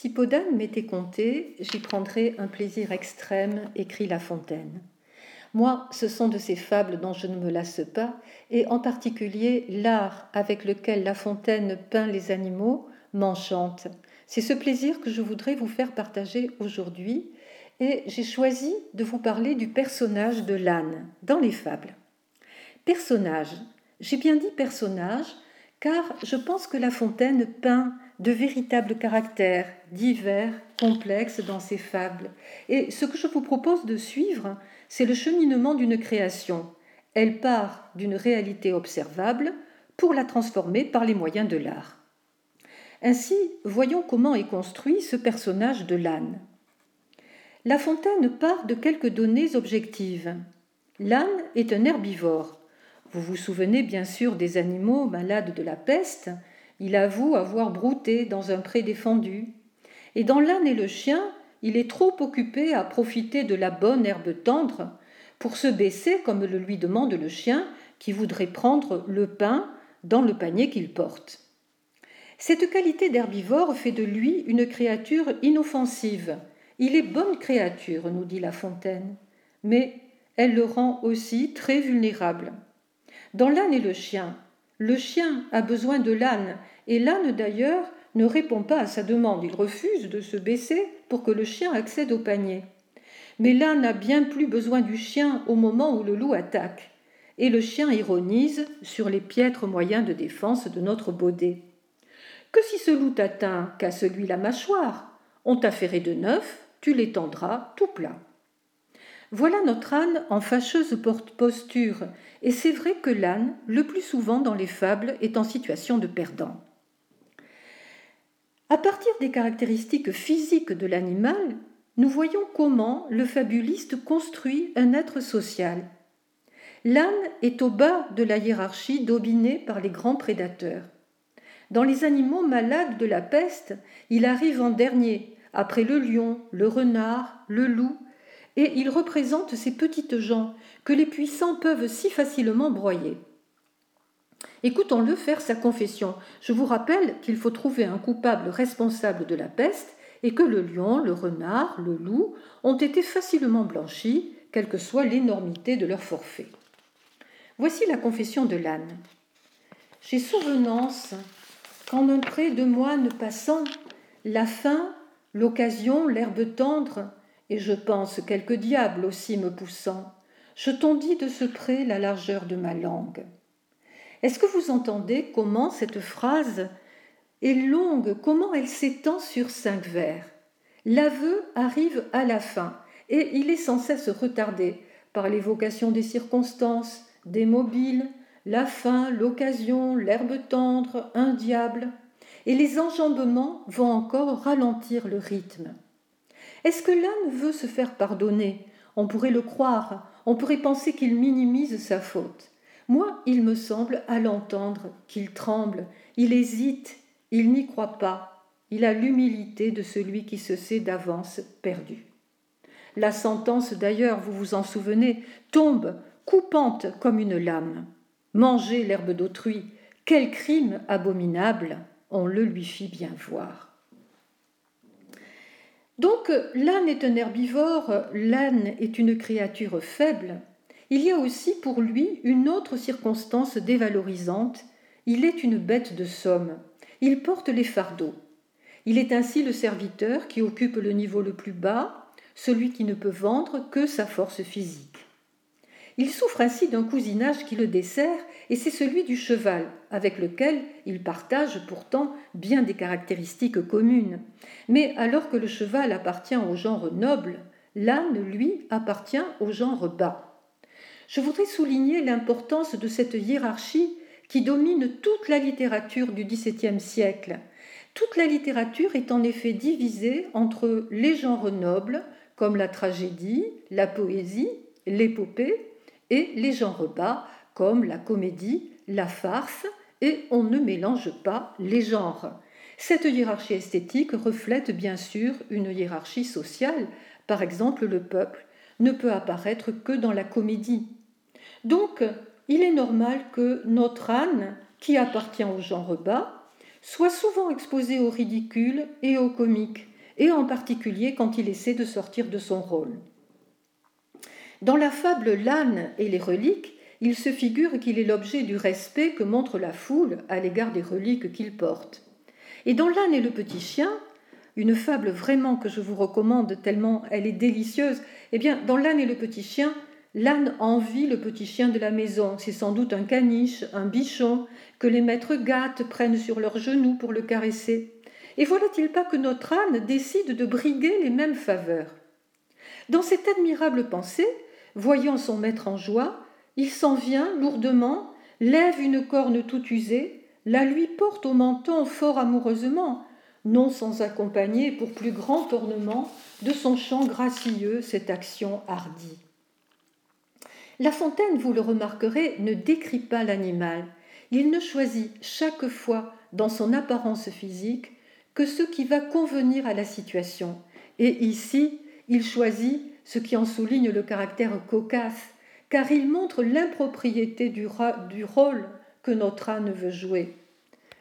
Si Podane m'était compté, j'y prendrais un plaisir extrême, écrit La Fontaine. Moi, ce sont de ces fables dont je ne me lasse pas, et en particulier l'art avec lequel La Fontaine peint les animaux m'enchante. C'est ce plaisir que je voudrais vous faire partager aujourd'hui, et j'ai choisi de vous parler du personnage de l'âne dans les fables. Personnage, j'ai bien dit personnage, car je pense que La Fontaine peint de véritables caractères divers, complexes dans ses fables. Et ce que je vous propose de suivre, c'est le cheminement d'une création. Elle part d'une réalité observable pour la transformer par les moyens de l'art. Ainsi, voyons comment est construit ce personnage de l'âne. La Fontaine part de quelques données objectives. L'âne est un herbivore. Vous vous souvenez bien sûr des animaux malades de la peste il avoue avoir brouté dans un pré défendu. Et dans l'âne et le chien, il est trop occupé à profiter de la bonne herbe tendre pour se baisser comme le lui demande le chien qui voudrait prendre le pain dans le panier qu'il porte. Cette qualité d'herbivore fait de lui une créature inoffensive. Il est bonne créature, nous dit La Fontaine, mais elle le rend aussi très vulnérable. Dans l'âne et le chien, le chien a besoin de l'âne, et l'âne d'ailleurs ne répond pas à sa demande, il refuse de se baisser pour que le chien accède au panier. Mais l'âne a bien plus besoin du chien au moment où le loup attaque, et le chien ironise sur les piètres moyens de défense de notre baudet. Que si ce loup t'atteint qu'à celui la mâchoire, on t'a ferré de neuf, tu l'étendras tout plat. Voilà notre âne en fâcheuse posture, et c'est vrai que l'âne, le plus souvent dans les fables, est en situation de perdant. À partir des caractéristiques physiques de l'animal, nous voyons comment le fabuliste construit un être social. L'âne est au bas de la hiérarchie dominée par les grands prédateurs. Dans les animaux malades de la peste, il arrive en dernier, après le lion, le renard, le loup, et il représente ces petites gens que les puissants peuvent si facilement broyer. Écoutons-le faire sa confession. Je vous rappelle qu'il faut trouver un coupable responsable de la peste et que le lion, le renard, le loup ont été facilement blanchis, quelle que soit l'énormité de leur forfait. Voici la confession de l'âne. J'ai souvenance qu'en un pré de moine passant, la faim, l'occasion, l'herbe tendre, et je pense quelque diable aussi me poussant, je tondis de ce près la largeur de ma langue. Est-ce que vous entendez comment cette phrase est longue, comment elle s'étend sur cinq vers? L'aveu arrive à la fin, et il est sans cesse retardé par l'évocation des circonstances, des mobiles, la fin, l'occasion, l'herbe tendre, un diable, et les enjambements vont encore ralentir le rythme. Est-ce que l'âne veut se faire pardonner? On pourrait le croire, on pourrait penser qu'il minimise sa faute. Moi, il me semble, à l'entendre, qu'il tremble, il hésite, il n'y croit pas, il a l'humilité de celui qui se sait d'avance perdu. La sentence, d'ailleurs, vous vous en souvenez, tombe, coupante comme une lame. Manger l'herbe d'autrui, quel crime abominable, on le lui fit bien voir. Donc l'âne est un herbivore, l'âne est une créature faible. Il y a aussi pour lui une autre circonstance dévalorisante. Il est une bête de somme. Il porte les fardeaux. Il est ainsi le serviteur qui occupe le niveau le plus bas, celui qui ne peut vendre que sa force physique. Il souffre ainsi d'un cousinage qui le dessert, et c'est celui du cheval, avec lequel il partage pourtant bien des caractéristiques communes. Mais alors que le cheval appartient au genre noble, l'âne, lui, appartient au genre bas. Je voudrais souligner l'importance de cette hiérarchie qui domine toute la littérature du XVIIe siècle. Toute la littérature est en effet divisée entre les genres nobles, comme la tragédie, la poésie, l'épopée, et les genres bas comme la comédie, la farce, et on ne mélange pas les genres. Cette hiérarchie esthétique reflète bien sûr une hiérarchie sociale. Par exemple, le peuple ne peut apparaître que dans la comédie. Donc, il est normal que notre âne, qui appartient au genre bas, soit souvent exposé au ridicule et au comique, et en particulier quand il essaie de sortir de son rôle. Dans la fable L'âne et les reliques, il se figure qu'il est l'objet du respect que montre la foule à l'égard des reliques qu'il porte. Et dans L'âne et le petit chien, une fable vraiment que je vous recommande tellement elle est délicieuse, eh bien, dans L'âne et le petit chien, l'âne envie le petit chien de la maison. C'est sans doute un caniche, un bichon, que les maîtres gâtent, prennent sur leurs genoux pour le caresser. Et voilà-t-il pas que notre âne décide de briguer les mêmes faveurs? Dans cette admirable pensée, voyant son maître en joie, il s'en vient lourdement, lève une corne toute usée, la lui porte au menton fort amoureusement, non sans accompagner pour plus grand ornement de son chant gracieux cette action hardie. La Fontaine, vous le remarquerez, ne décrit pas l'animal. Il ne choisit chaque fois dans son apparence physique que ce qui va convenir à la situation. Et ici, il choisit ce qui en souligne le caractère cocasse, car il montre l'impropriété du, rôle que notre âne veut jouer.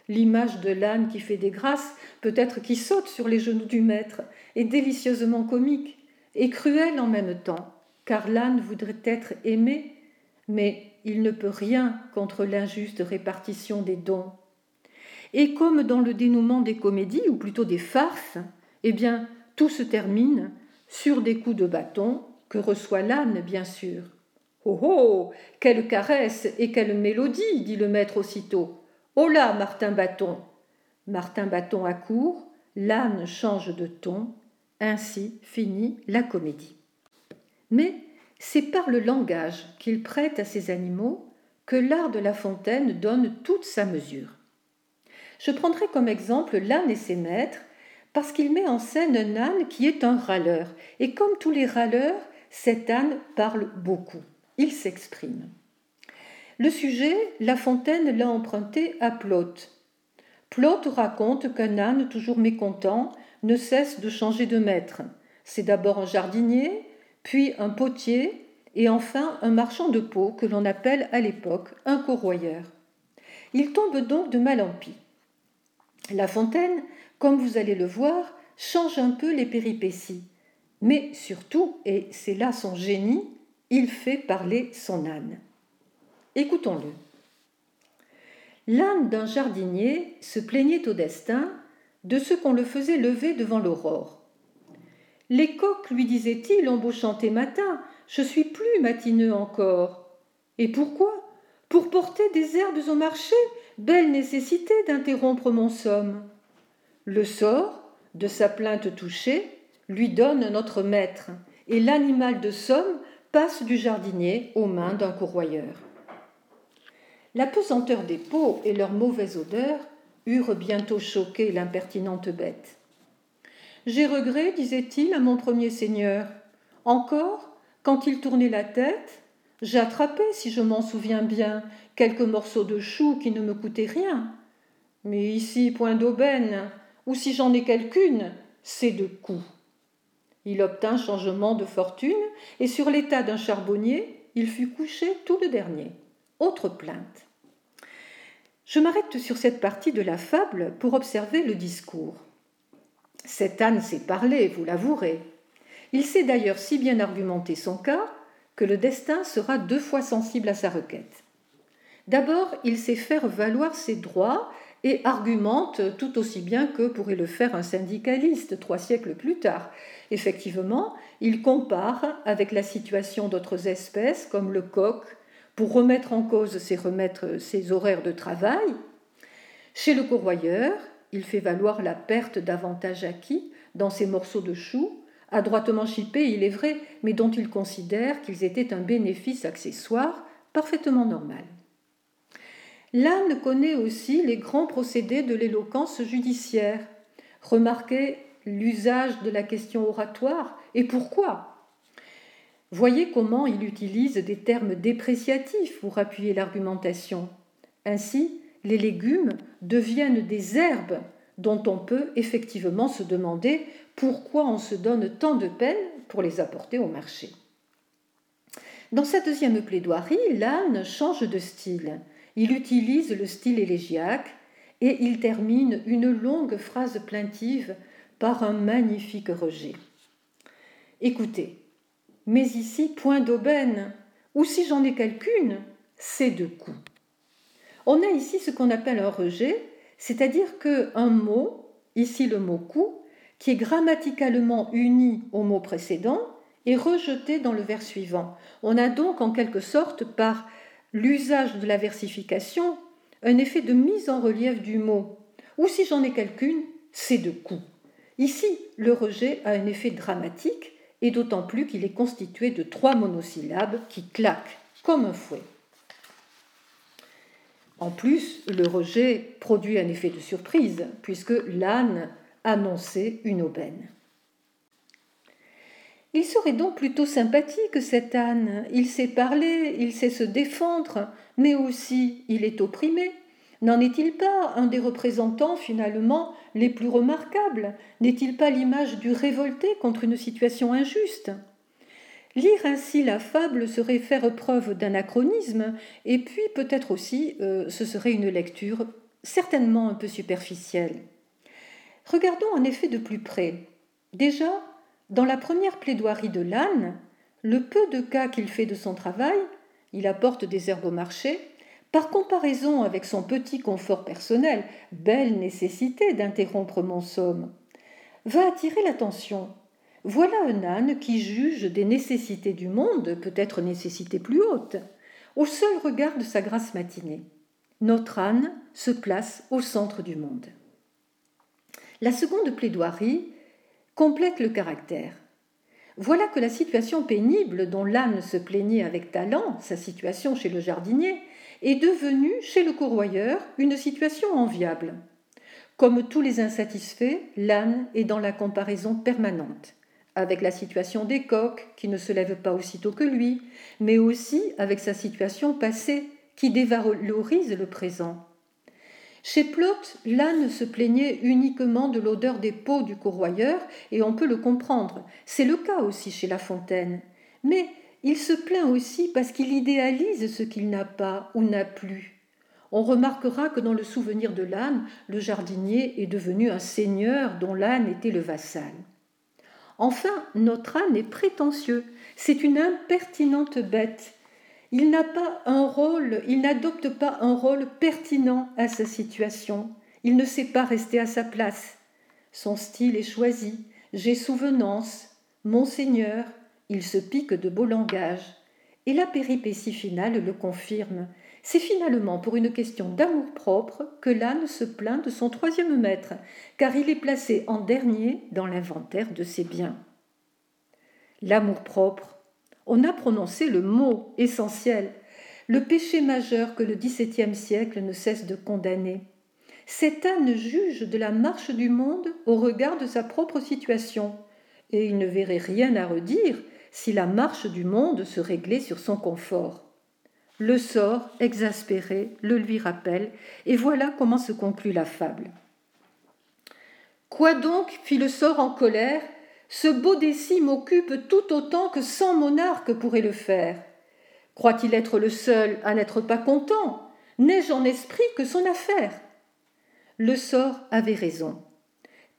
L'image de l'âne qui fait des grâces, peut-être qui saute sur les genoux du maître, est délicieusement comique et cruelle en même temps, car l'âne voudrait être aimé, mais il ne peut rien contre l'injuste répartition des dons. Et comme dans le dénouement des comédies, ou plutôt des farces, eh bien, tout se termine sur des coups de bâton que reçoit l'âne, bien sûr. Oh oh Quelle caresse et quelle mélodie dit le maître aussitôt. Oh Martin Bâton Martin Bâton accourt, l'âne change de ton, ainsi finit la comédie. Mais c'est par le langage qu'il prête à ces animaux que l'art de La Fontaine donne toute sa mesure. Je prendrai comme exemple l'âne et ses maîtres, parce qu'il met en scène un âne qui est un râleur, et comme tous les râleurs, cet âne parle beaucoup il s'exprime. Le sujet, La Fontaine l'a emprunté à Plaute. Plaute raconte qu'un âne toujours mécontent ne cesse de changer de maître. C'est d'abord un jardinier, puis un potier, et enfin un marchand de peau que l'on appelle à l'époque un corroyeur. Il tombe donc de mal en pis. La Fontaine, comme vous allez le voir, change un peu les péripéties, mais surtout, et c'est là son génie, il fait parler son âne. Écoutons-le. L'âne d'un jardinier se plaignait au destin de ce qu'on le faisait lever devant l'aurore. Les coqs, lui disait-il en beau chanter matin, je suis plus matineux encore. Et pourquoi? Pour porter des herbes au marché, belle nécessité d'interrompre mon somme. Le sort, de sa plainte touchée, lui donne notre maître, et l'animal de somme passe du jardinier aux mains d'un courroyeur. La pesanteur des peaux et leur mauvaise odeur eurent bientôt choqué l'impertinente bête. J'ai regret, disait-il à mon premier seigneur. Encore, quand il tournait la tête, j'attrapais, si je m'en souviens bien, quelques morceaux de chou qui ne me coûtaient rien. Mais ici, point d'aubaine, ou si j'en ai quelqu'une, c'est de coups. Il obtint changement de fortune, et sur l'état d'un charbonnier, il fut couché tout le dernier. Autre plainte. Je m'arrête sur cette partie de la fable pour observer le discours. Cet âne sait parler, vous l'avouerez. Il sait d'ailleurs si bien argumenter son cas que le destin sera deux fois sensible à sa requête. D'abord, il sait faire valoir ses droits et argumente tout aussi bien que pourrait le faire un syndicaliste trois siècles plus tard. Effectivement, il compare avec la situation d'autres espèces comme le coq pour remettre en cause ses, ses horaires de travail. Chez le corroyeur, il fait valoir la perte d'avantages acquis dans ses morceaux de chou, adroitement chippés, il est vrai, mais dont il considère qu'ils étaient un bénéfice accessoire parfaitement normal. L'âne connaît aussi les grands procédés de l'éloquence judiciaire. Remarquez l'usage de la question oratoire et pourquoi. Voyez comment il utilise des termes dépréciatifs pour appuyer l'argumentation. Ainsi, les légumes deviennent des herbes dont on peut effectivement se demander pourquoi on se donne tant de peine pour les apporter au marché. Dans sa deuxième plaidoirie, l'âne change de style. Il utilise le style élégiaque et il termine une longue phrase plaintive par un magnifique rejet. Écoutez, mais ici point d'aubaine, ou si j'en ai quelqu'une, c'est de coups. On a ici ce qu'on appelle un rejet, c'est-à-dire qu'un mot, ici le mot coup, qui est grammaticalement uni au mot précédent, est rejeté dans le vers suivant. On a donc en quelque sorte, par l'usage de la versification, un effet de mise en relief du mot. Ou si j'en ai quelqu'une, c'est de coup. Ici, le rejet a un effet dramatique, et d'autant plus qu'il est constitué de trois monosyllabes qui claquent comme un fouet. En plus, le rejet produit un effet de surprise, puisque l'âne annonçait une aubaine. Il serait donc plutôt sympathique, cet âne. Il sait parler, il sait se défendre, mais aussi il est opprimé. N'en est-il pas un des représentants finalement les plus remarquables? N'est-il pas l'image du révolté contre une situation injuste? Lire ainsi la fable serait faire preuve d'anachronisme, et puis peut-être aussi euh, ce serait une lecture certainement un peu superficielle. Regardons en effet de plus près. Déjà, dans la première plaidoirie de l'âne, le peu de cas qu'il fait de son travail, il apporte des herbes au marché, par comparaison avec son petit confort personnel, belle nécessité d'interrompre mon somme, va attirer l'attention. Voilà un âne qui juge des nécessités du monde, peut-être nécessités plus hautes, au seul regard de sa grâce matinée. Notre âne se place au centre du monde. La seconde plaidoirie complète le caractère. Voilà que la situation pénible dont l'âne se plaignait avec talent, sa situation chez le jardinier, est devenue chez le courroyeur une situation enviable. Comme tous les insatisfaits, l'âne est dans la comparaison permanente, avec la situation des coqs qui ne se lèvent pas aussitôt que lui, mais aussi avec sa situation passée qui dévalorise le présent. Chez Plot, l'âne se plaignait uniquement de l'odeur des peaux du courroyeur, et on peut le comprendre. C'est le cas aussi chez La Fontaine. Mais il se plaint aussi parce qu'il idéalise ce qu'il n'a pas ou n'a plus. On remarquera que dans le souvenir de l'âne, le jardinier est devenu un seigneur dont l'âne était le vassal. Enfin, notre âne est prétentieux. C'est une impertinente bête. Il n'a pas un rôle, il n'adopte pas un rôle pertinent à sa situation. Il ne sait pas rester à sa place. Son style est choisi. J'ai souvenance. Monseigneur, il se pique de beau langage. Et la péripétie finale le confirme. C'est finalement pour une question d'amour-propre que l'âne se plaint de son troisième maître, car il est placé en dernier dans l'inventaire de ses biens. L'amour-propre, on a prononcé le mot essentiel, le péché majeur que le XVIIe siècle ne cesse de condamner. Cet âne juge de la marche du monde au regard de sa propre situation, et il ne verrait rien à redire si la marche du monde se réglait sur son confort. Le sort, exaspéré, le lui rappelle, et voilà comment se conclut la fable. Quoi donc fit le sort en colère Ce beau décime m'occupe tout autant que cent monarques pourraient le faire. Croit-il être le seul à n'être pas content? N'ai-je en esprit que son affaire? Le sort avait raison.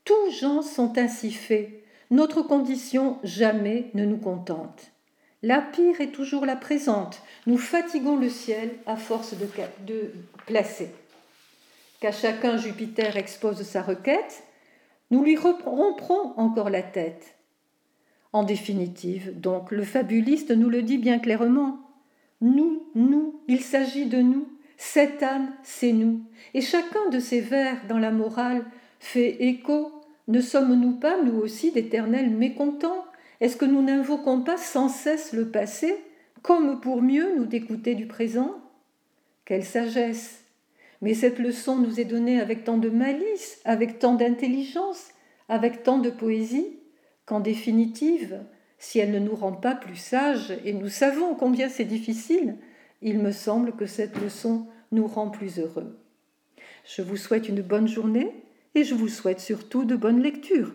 Tous gens sont ainsi faits, notre condition jamais ne nous contente. La pire est toujours la présente. Nous fatiguons le ciel à force de, placer. Qu'à chacun Jupiter expose sa requête, nous lui romprons encore la tête. En définitive, donc, le fabuliste nous le dit bien clairement. Nous, nous, il s'agit de nous. Cette âne, c'est nous. Et chacun de ces vers dans la morale fait écho ne sommes-nous pas, nous aussi, d'éternels mécontents? Est-ce que nous n'invoquons pas sans cesse le passé, comme pour mieux nous d'écouter du présent? Quelle sagesse Mais cette leçon nous est donnée avec tant de malice, avec tant d'intelligence, avec tant de poésie, qu'en définitive, si elle ne nous rend pas plus sages, et nous savons combien c'est difficile, il me semble que cette leçon nous rend plus heureux. Je vous souhaite une bonne journée et je vous souhaite surtout de bonnes lectures.